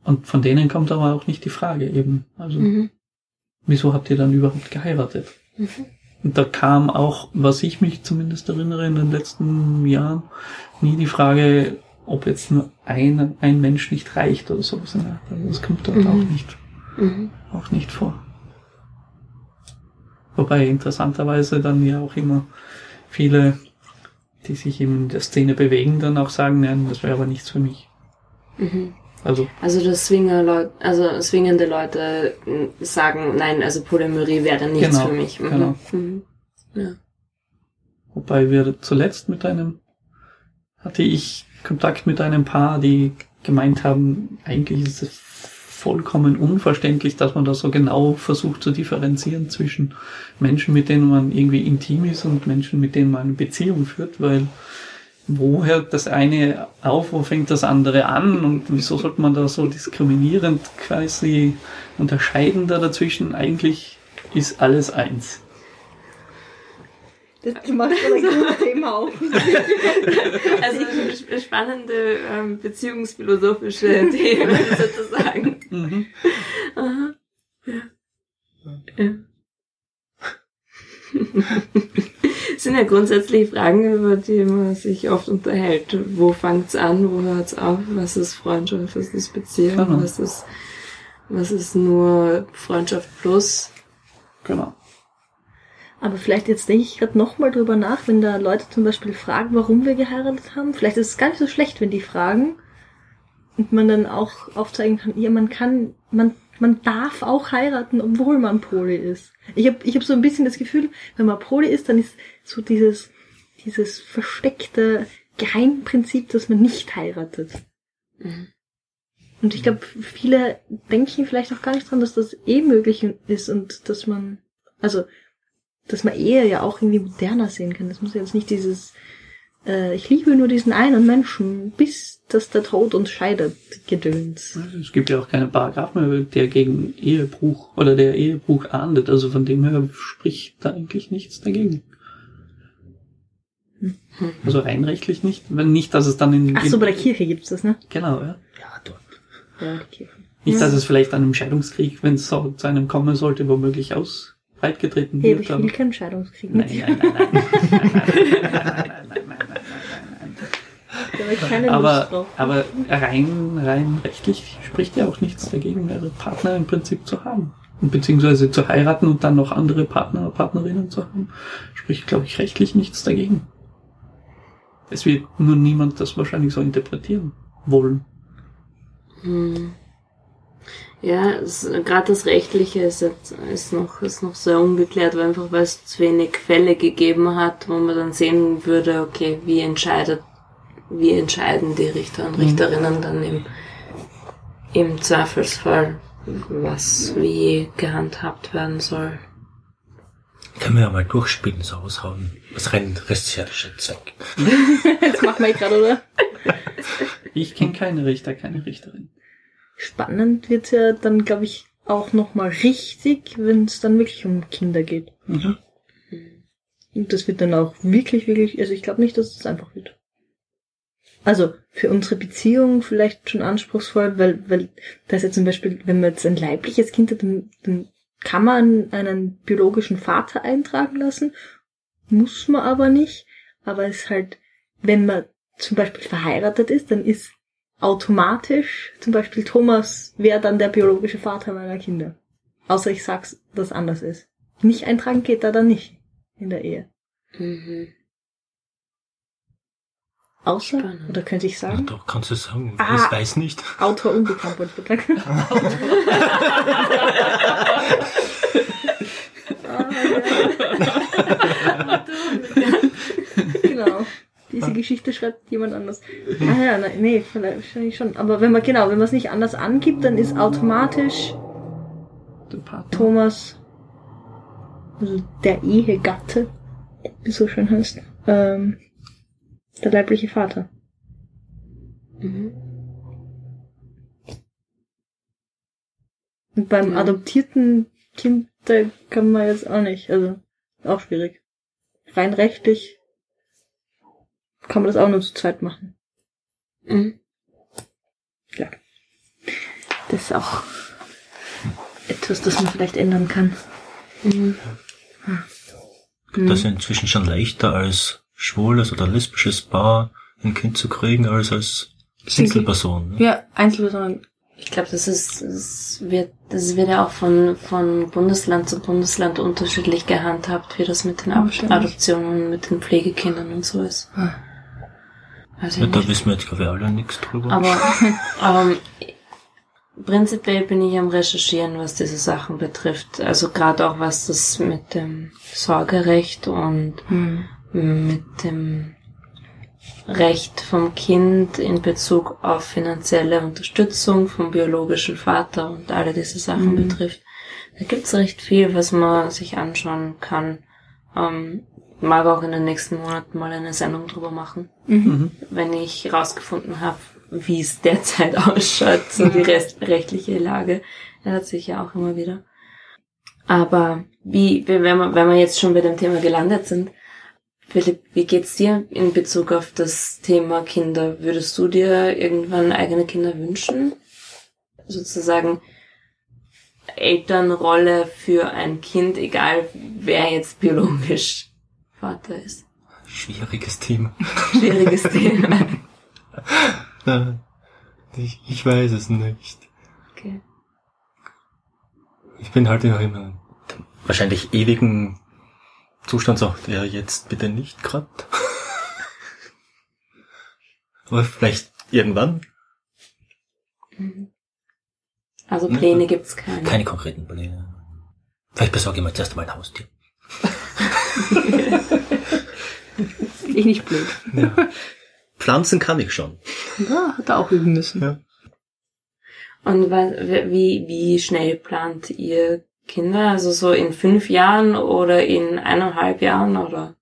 Und von denen kommt aber auch nicht die Frage eben. Also,
Mhm.
wieso habt ihr dann überhaupt geheiratet?
Mhm.
Und da kam auch, was ich mich zumindest erinnere in den letzten Jahren, nie die Frage, ob jetzt nur ein, ein Mensch nicht reicht oder sowas. Art. Also das kommt dort
Mhm.
auch nicht
Mhm.
auch nicht vor. Wobei interessanterweise dann ja auch immer viele, die sich in der Szene bewegen, dann auch sagen, nein, das wäre aber nichts für mich.
Mhm.
Also,
Also das Swinger Leute, also swingende Leute mm, sagen, nein, also Polymerie wäre dann nichts
Genau,
für mich. Mhm.
genau.
Mhm. Ja.
wobei wir zuletzt mit einem, hatte ich Kontakt mit einem Paar, die gemeint haben, eigentlich ist es vollkommen unverständlich, dass man da so genau versucht zu differenzieren zwischen Menschen, mit denen man irgendwie intim ist und Menschen, mit denen man eine Beziehung führt, weil wo hört das eine auf, wo fängt das andere an und wieso sollte man da so diskriminierend quasi unterscheiden da dazwischen? Eigentlich ist alles eins.
Das macht schon ein gutes Thema auf.
Also sp- spannende ähm, beziehungsphilosophische Themen sozusagen.
Mhm.
Aha. Ja. ja. Das sind ja grundsätzlich Fragen, über die man sich oft unterhält. Wo fängt's an, wo hört's auf, was ist Freundschaft, was ist Beziehung,
Genau.
was ist, was ist nur Freundschaft plus.
Genau.
Aber vielleicht jetzt denke ich gerade nochmal drüber nach, wenn da Leute zum Beispiel fragen, warum wir geheiratet haben. Vielleicht ist es gar nicht so schlecht, wenn die fragen. Und man dann auch aufzeigen kann, ja, man kann, man, man darf auch heiraten, obwohl man Poli ist. Ich habe ich hab so ein bisschen das Gefühl, wenn man Poli ist, dann ist so dieses, dieses versteckte Geheimprinzip, dass man nicht heiratet.
Mhm.
Und ich glaube, viele denken vielleicht auch gar nicht dran, dass das eh möglich ist und dass man, also, dass man Ehe ja auch irgendwie moderner sehen kann. Das muss ja jetzt nicht dieses, äh, ich liebe nur diesen einen Menschen, bis dass der Tod uns scheidet, Gedöns.
Es gibt ja auch keine Paragraphen mehr, der gegen Ehebruch oder der Ehebruch ahndet. Also von dem her spricht da eigentlich nichts dagegen. Also rein rechtlich nicht. Wenn nicht, dass es dann in...
Ach so, bei der Kirche gibt's das, ne?
Genau, ja.
Ja, dort.
Ja, die Kirche.
Nicht, dass es vielleicht an einem Scheidungskrieg, wenn es so zu einem kommen sollte, womöglich aus breitgetreten
Hey,
wird.
ich will keinen Scheidungskrieg mit
Nein, nein, nein, nein. nein, Aber, aber rein, rein rechtlich spricht ja auch nichts dagegen, mehrere Partner im Prinzip zu haben. Und beziehungsweise zu heiraten und dann noch andere Partner, Partnerinnen zu haben, spricht, glaube ich, rechtlich nichts dagegen. Es wird nur niemand das wahrscheinlich so interpretieren wollen.
Hm. Ja, gerade das Rechtliche ist, jetzt, ist, noch, ist noch sehr ungeklärt, weil einfach weil es zu wenig Fälle gegeben hat, wo man dann sehen würde, okay, wie entscheidet, wie entscheiden die Richter und
Mhm.
Richterinnen dann im, im Zweifelsfall, was wie gehandhabt werden soll.
Können wir ja mal durchspielen, so aushauen. Was rein recherche Zweck.
Das machen wir gerade, oder?
Ich kenne keine Richter, keine Richterin.
Spannend wird's ja dann, glaube ich, auch nochmal richtig, wenn es dann wirklich um Kinder geht.
Mhm.
Und das wird dann auch wirklich, wirklich, also ich glaube nicht, dass es einfach wird. Also für unsere Beziehung vielleicht schon anspruchsvoll, weil, weil da ist ja zum Beispiel, wenn man jetzt ein leibliches Kind hat, dann, dann kann man einen biologischen Vater eintragen lassen, muss man aber nicht. Aber es ist halt, wenn man zum Beispiel verheiratet ist, dann ist automatisch zum Beispiel Thomas wäre dann der biologische Vater meiner Kinder. Außer ich sag's, dass anders ist. Nicht eintragen geht da dann nicht in der Ehe.
Mhm.
Außer,
Spannend.
oder könnte ich sagen,
doch, kannst du sagen.
Ah.
Ich weiß nicht.
Autor unbekannt wollte ich sagen. Ah, ja. Diese Geschichte schreibt jemand anders. Ah ja, nein, nee, vielleicht wahrscheinlich schon. Aber wenn man, genau, wenn man es nicht anders angibt, dann ist automatisch. Thomas, also der Ehegatte, wie es so schön heißt, ähm, der leibliche Vater.
Mhm.
Und beim
Ja.
adoptierten Kind, da kann man jetzt auch nicht, also auch schwierig. Rein rechtlich kann man das auch nur zu zweit machen.
Mhm.
Ja. Das ist auch etwas, das man vielleicht ändern kann.
Mhm.
Das ist ja inzwischen schon leichter als schwules oder lesbisches Paar ein Kind zu kriegen als als Single-Person. Ne?
Ja, Einzelpersonen.
Ich glaube, das ist, das wird, das wird ja auch von, von Bundesland zu Bundesland unterschiedlich gehandhabt, wie das mit den Ab. Adoptionen, mit den Pflegekindern und so ist.
Ah.
Weiß
Ja, da wissen wir jetzt, glaube ich, alle nichts drüber.
Aber ähm, prinzipiell bin ich am Recherchieren, was diese Sachen betrifft. Also gerade auch was das mit dem Sorgerecht und
Hm.
mit dem Recht vom Kind in Bezug auf finanzielle Unterstützung vom biologischen Vater und alle diese Sachen
Mhm.
betrifft. Da gibt's recht viel, was man sich anschauen kann. Ähm, mag auch in den nächsten Monaten mal eine Sendung drüber machen,
Mhm.
wenn ich herausgefunden habe, wie es derzeit ausschaut, so die rest rechtliche Lage. Ändert sich ja auch immer wieder. Aber wie, wenn wir, wenn wir jetzt schon bei dem Thema gelandet sind, Philipp, wie geht's dir in Bezug auf das Thema Kinder? Würdest du dir irgendwann eigene Kinder wünschen? Sozusagen Elternrolle für ein Kind, egal wer jetzt biologisch Vater ist.
Schwieriges Thema.
Schwieriges Thema.
Äh, Ich, ich weiß es nicht.
Okay.
Ich bin halt noch in einem wahrscheinlich ewigen Zustand so, ja, jetzt bitte nicht grad. Aber vielleicht irgendwann.
Also Pläne gibt's keine.
Keine konkreten Pläne. Vielleicht besorge ich mir zuerst mal ein Haustier.
Ich nicht blöd.
Ja. Pflanzen kann ich schon.
Ja, hat er auch üben müssen.
Ja.
Und wie, wie schnell plant ihr Kinder? Also so in fünf Jahren oder in eineinhalb Jahren oder?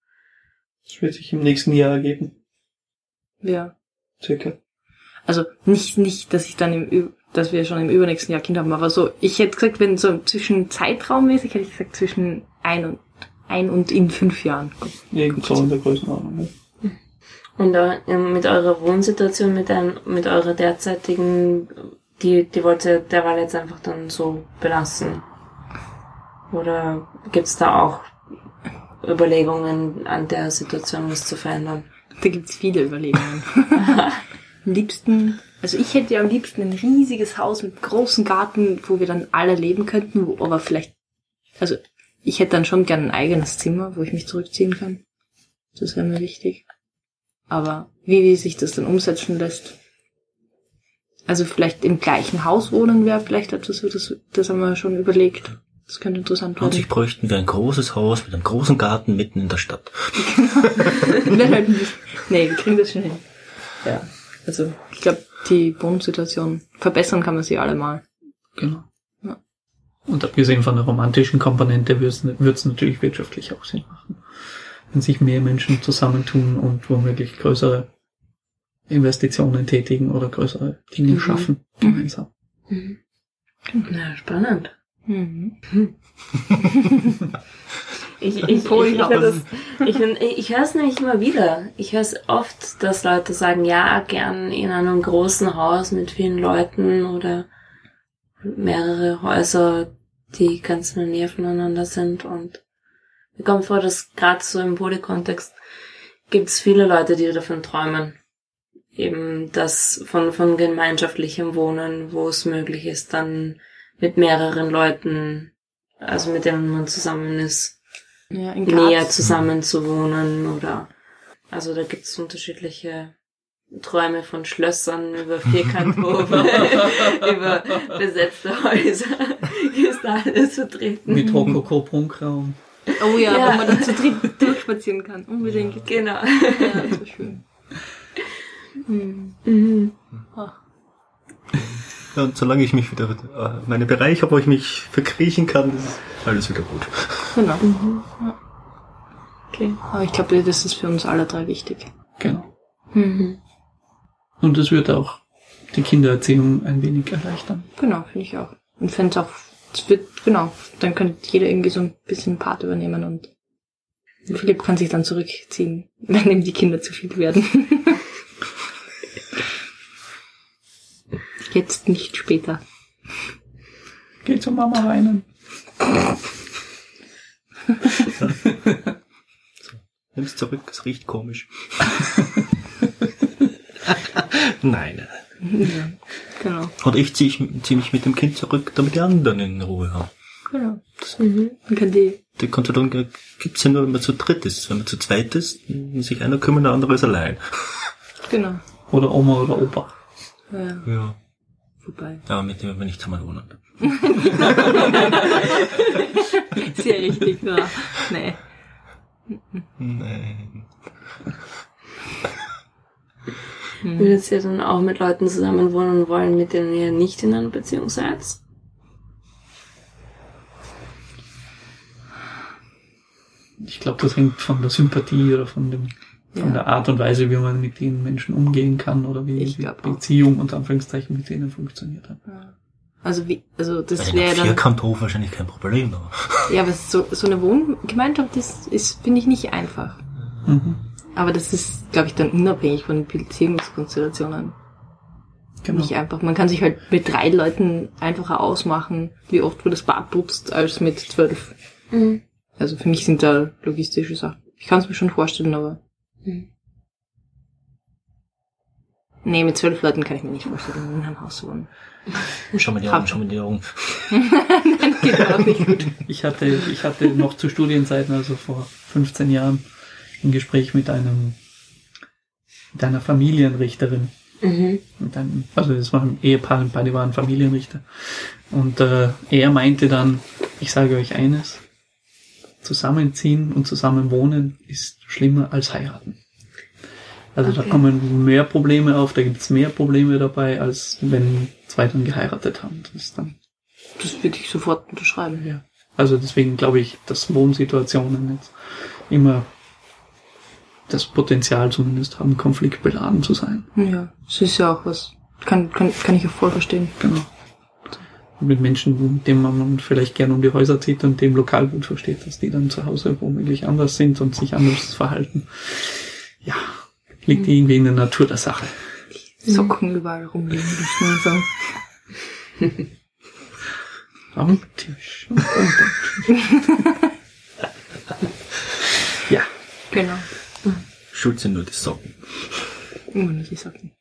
Das wird sich im nächsten Jahr ergeben.
Ja.
Circa.
Also nicht, nicht, dass ich dann im, dass wir schon im übernächsten Jahr Kind haben, aber so, ich hätte gesagt, wenn so zwischen Zeitraummäßig hätte ich gesagt zwischen ein und, ein und in fünf Jahren.
Irgend so in der Größenordnung. Ja.
Und äh, mit eurer Wohnsituation, mit, ein, mit eurer derzeitigen, die, die wollt ihr derweil jetzt einfach dann so belassen? Oder gibt's da auch Überlegungen an der Situation, was zu verändern?
Da gibt's viele Überlegungen. am liebsten, also ich hätte ja am liebsten ein riesiges Haus mit großem Garten, wo wir dann alle leben könnten, wo aber vielleicht, also ich hätte dann schon gern ein eigenes Zimmer, wo ich mich zurückziehen kann. Das wäre mir wichtig. Aber wie, wie sich das dann umsetzen lässt. Also vielleicht im gleichen Haus wohnen wäre vielleicht etwas, das, das haben wir schon überlegt. Das könnte interessant
An
werden.
sich bräuchten wir ein großes Haus mit einem großen Garten mitten in der Stadt.
Nein, halt nee, wir kriegen das schon hin. Ja. Also, ich glaube, die Wohnsituation verbessern kann man sie allemal.
Genau. Und abgesehen von der romantischen Komponente wird es natürlich wirtschaftlich auch Sinn machen. Wenn sich mehr Menschen zusammentun und womöglich größere Investitionen tätigen oder größere Dinge
Mhm.
schaffen gemeinsam.
Na, spannend.
Mhm.
Ich, ich, ich, ich, das- ich, ich höre es nämlich immer wieder. Ich höre es oft, dass Leute sagen, ja, gern in einem großen Haus mit vielen Leuten oder mehrere Häuser, die ganz in der Nähe voneinander sind. Und mir kommt vor, dass gerade so im Poly-Kontext gibt es viele Leute, die davon träumen. Eben das von, von gemeinschaftlichem Wohnen, wo es möglich ist, dann mit mehreren Leuten, also mit denen man zusammen ist,
Ja,
näher zusammen zu wohnen oder also da gibt's unterschiedliche Träume von Schlössern über Vierkanthofe, über besetzte Häuser. Ist da alles vertreten.
Mit Rokoko-Prunkraum.
Oh ja,
Ja.
wo man dann zu dritt durchspazieren kann. Unbedingt.
Genau.
Ja, das war schön. Mhm.
Mhm.
Ah.
Ja, und solange ich mich wieder, äh, meine Bereiche, wo ich mich verkriechen kann, ist alles wieder gut.
Genau.
Okay.
Aber ich glaube, das ist für uns alle drei wichtig.
Genau.
Mhm.
Und es wird auch die Kindererziehung ein wenig erleichtern.
Genau, finde ich auch. Und fände es auch, es wird, genau, dann könnte jeder irgendwie so ein bisschen Part übernehmen und Philipp kann sich dann zurückziehen, wenn ihm die Kinder zu viel werden. Jetzt nicht später.
Geh zur Mama weinen.
Nimm's zurück, es riecht komisch. Nein.
Ja, genau.
Und ich ziehe zieh mich mit dem Kind zurück, damit die anderen in Ruhe haben.
Genau.
Mhm.
Dann kann die,
Die Kontrollung gibt's ja nur, wenn man zu dritt ist. Wenn man zu zweit ist, muss sich einer kümmern, der andere ist allein.
genau.
Oder Oma oder Opa.
Ja,
Ja.
vorbei.
Aber mit dem wir nicht zusammen wohnen.
Sehr richtig, ja. Nee.
Nein.
Würdet ihr dann auch mit Leuten zusammenwohnen wollen, mit denen ihr nicht in einer Beziehung seid?
Ich glaube, das hängt von der Sympathie oder von dem von
Ja.
der Art und Weise, wie man mit den Menschen umgehen kann oder wie
Ich
die. Beziehung unter Anführungszeichen mit denen funktioniert hat.
Ja. Also wie, also das
Bei
wäre dann,
Vierkanthof wahrscheinlich kein Problem, aber.
ja, aber so, so eine Wohngemeinschaft ist, ist finde ich, nicht einfach.
Mhm.
Aber das ist, glaube ich, dann unabhängig von den Beziehungskonstellationen.
Genau.
Nicht einfach. Man kann sich halt mit drei Leuten einfacher ausmachen, wie oft du das Bad putzt, als mit zwölf.
Mhm.
Also für mich sind da logistische Sachen. Ich kann es mir schon vorstellen, aber.
Mhm.
Nee, mit zwölf Leuten kann ich mir nicht vorstellen, in einem Haus zu wohnen.
Schau mal die Augen, schau mal die Augen.
Geht auch nicht gut.
Ich hatte, ich hatte noch zu Studienzeiten, also vor 15 Jahren, ein Gespräch mit einem, mit einer Familienrichterin.
Mhm.
Mit einem, also das war ein Ehepaar, beide waren Familienrichter. Und äh, er meinte dann, ich sage euch eines, zusammenziehen und zusammen wohnen ist schlimmer als heiraten. Also da
Okay.
kommen mehr Probleme auf, da gibt's mehr Probleme dabei, als wenn zwei dann geheiratet haben. Das ist dann
Das würde ich sofort unterschreiben.
ja. Also deswegen glaube ich, dass Wohnsituationen jetzt immer das Potenzial zumindest haben, konfliktbeladen zu sein.
Ja, es ist ja auch was. Kann, kann, kann ich ja voll verstehen.
Genau. Mit Menschen, mit denen man vielleicht gerne um die Häuser zieht und dem lokal gut versteht, dass die dann zu Hause womöglich anders sind und sich anders verhalten. Ja, liegt irgendwie in der Natur der Sache.
Socken überall rumliegen, das so.
Am Tisch und unter dem Tisch. ja,
Genau.
Schuld sind nur die Socken.
Nicht die Socken.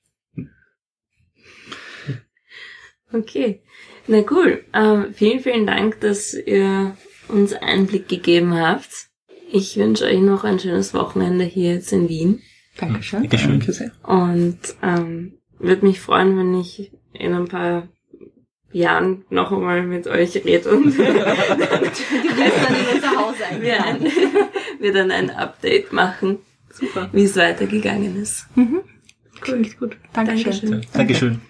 Okay. Na cool. Ähm, vielen, vielen Dank, dass ihr uns Einblick gegeben habt. Ich wünsche euch noch ein schönes Wochenende hier jetzt in Wien.
Dankeschön.
Dankeschön.
danke sehr.
Und ähm, würde mich freuen, wenn ich in ein paar Jahren noch einmal mit euch rede und
Du wirst dann in unser Haus
wir,
eingeladen.
ein, wir dann ein Update machen,
Super.
wie es weitergegangen ist.
Cool, gut. Dankeschön.
Dankeschön.
Dankeschön.